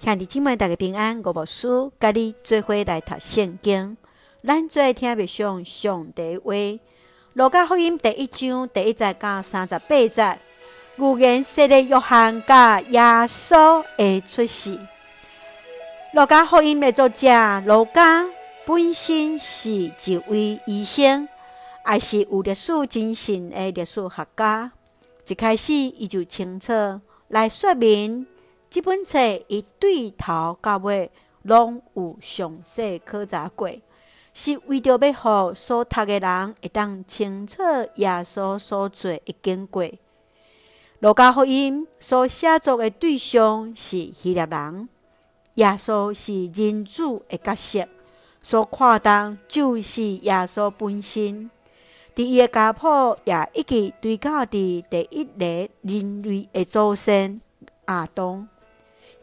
兄弟姊妹，大家平安。我无事，甲你做伙来读圣经。咱做听别上上帝话。路加福音第一章第一节到三十八节，预言说的约翰甲耶稣的出世。路加福音的作者路加本身是一位医生，也是有历史精神的历史学家。一开始，伊就清楚来说明。这本册伊对头到尾拢有详细考察过，是为着要互所读的人会当清楚耶稣所做的经过。罗加福音所写作的对象是希腊人，耶稣是人子的角色，所看重就是耶稣本身。伫伊的家谱也一直追到伫第一个人类的祖先亚当。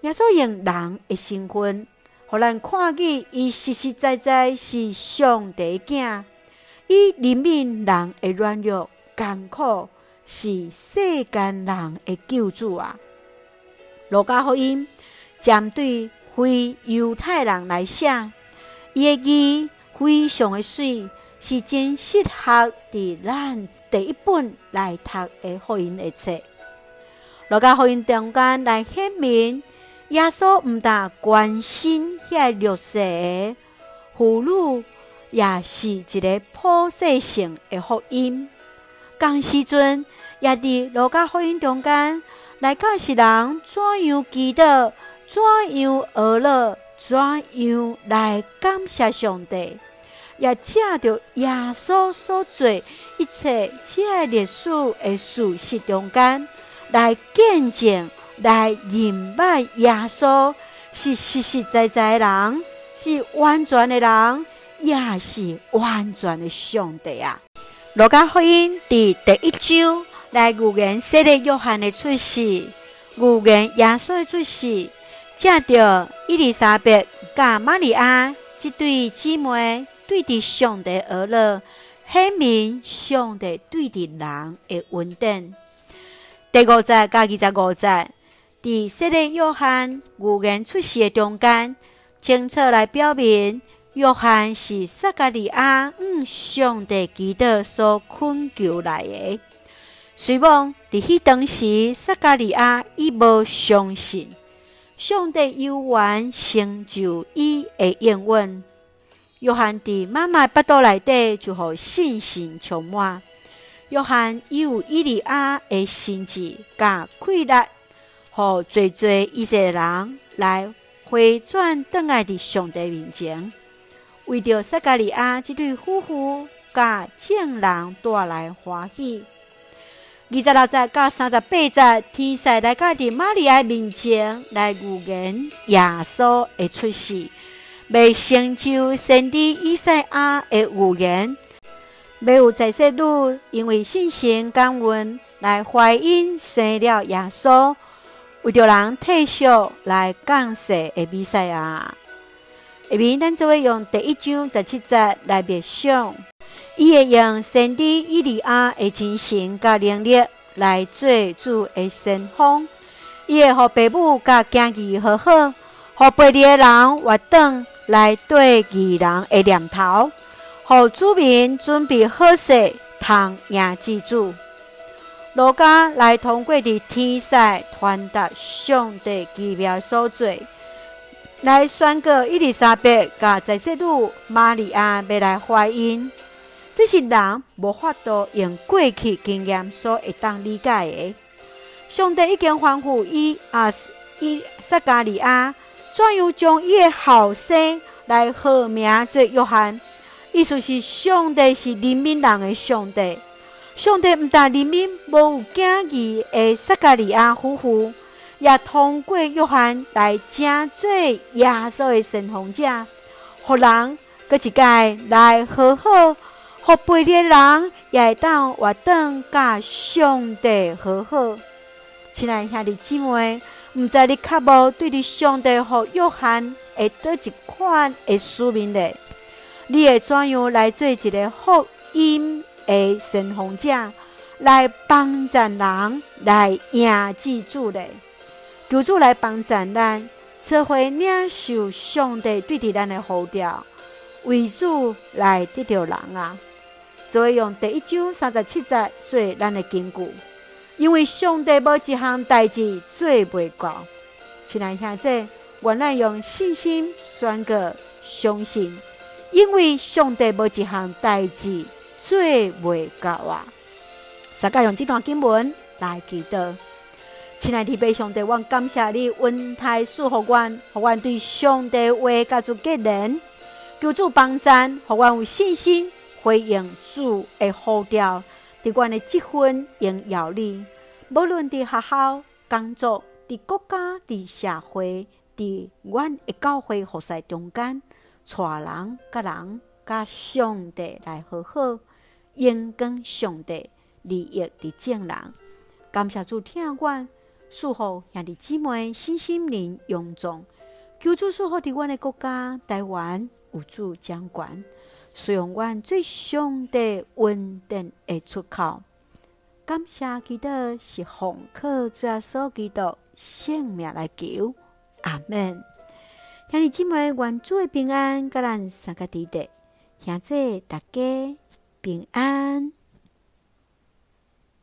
耶稣用人的身份，互咱看见伊实实在在是上帝囝，伊怜悯人的软弱、艰苦，是世间人的救主啊！罗家福音针对非犹太人来写，伊的字非常的水，是真适合伫咱第一本来读的福音的册。罗家福音中间来显明。耶稣毋但关心遐弱势的妇女，也是一个普世性的福音。同时阵，也伫罗家福音中间来教世人怎样祈祷，怎样学乐，怎样来感谢上帝，也借着耶稣所做一切这历史的事实中间来见证。来认识耶稣是实实在在人，是完全的人，也是完全的上帝啊！罗加福音第第一章来预言洗礼约翰的出世，预言耶稣的出世，借着伊丽莎白甲玛利亚这对姊妹对伫上帝而乐，显明上帝对伫人的稳定。第五节加二十五节。伫洗礼约翰预言出世的中间，清楚来表明，约翰是撒加利亚嗯上帝祈祷所困求来的。虽望伫迄当时，撒加利亚伊无相信上帝有缘成就伊的应允。约翰伫妈妈腹肚内底就互信心充满。约翰有伊利亚的心志甲气力。互济济以色列人来回转倒来伫上帝面前，为着撒加利亚这对夫妇甲众人带来欢喜。二十六节到三十八节，天使来到伫玛利亚面前来预言耶稣的出世，未成就先知以赛亚的预言。没有在世女因为信心感恩来怀孕生了耶稣。为着人退休来讲述的比赛啊，下面咱就会用第一章十七节来默想，伊会用先知以利亚的精神甲能力来做主的先锋，伊会互父母甲囝儿和好，互背离的人活动来对义人的念头，互主民准备好势，通赢之主。罗家来通过伫天使传达上帝奇妙所做，来宣告伊丽莎白甲在世女玛利亚要来怀孕，这是人无法度用过去经验所会当理解的。上帝已经吩咐伊啊伊撒加利亚，怎样将伊的后生来号名做约翰，意思是上帝是人民人的上帝。上帝毋但怜悯无有惊异的撒加利亚夫妇，也通过约翰来成做耶稣的先锋者，互人搁一届来和好，互背离的人也会当活转甲上帝和好。亲爱兄弟姊妹，毋知你较无对你上帝和约翰会倒一款的使命呢？你会怎样来做一个福音的先锋者来帮助人来赢之主嘞，求主来帮助咱，做回领受上帝对伫咱的呼召，为主来得着人啊！所以用第一章三十七节做咱的根据，因为上帝无一项代志做袂到。亲爱兄弟，愿咱用信心宣告相信，因为上帝无一项代志做袂到啊！大家用这段经文来祈祷。亲爱的弟兄姊妹，我感谢你恩待赐福阮，互阮对上帝话加做结连，求主帮赞，互阮有信心回应主的呼召，伫阮的积分荣耀你。无论伫学校、工作、伫国家、伫社会、伫阮的教会服侍中间，带人甲人甲上帝来和好，荣光上帝利益伫众人。感谢主听阮。祝福兄弟姊妹身心灵勇壮，求主祝福伫阮的国家台湾有主掌管，使用阮最上帝稳定的出口。感谢祈祷是奉靠主耶稣基督性命来求，阿门。兄弟姊妹，愿主的平安，甲咱三个弟弟，兄弟大家平安。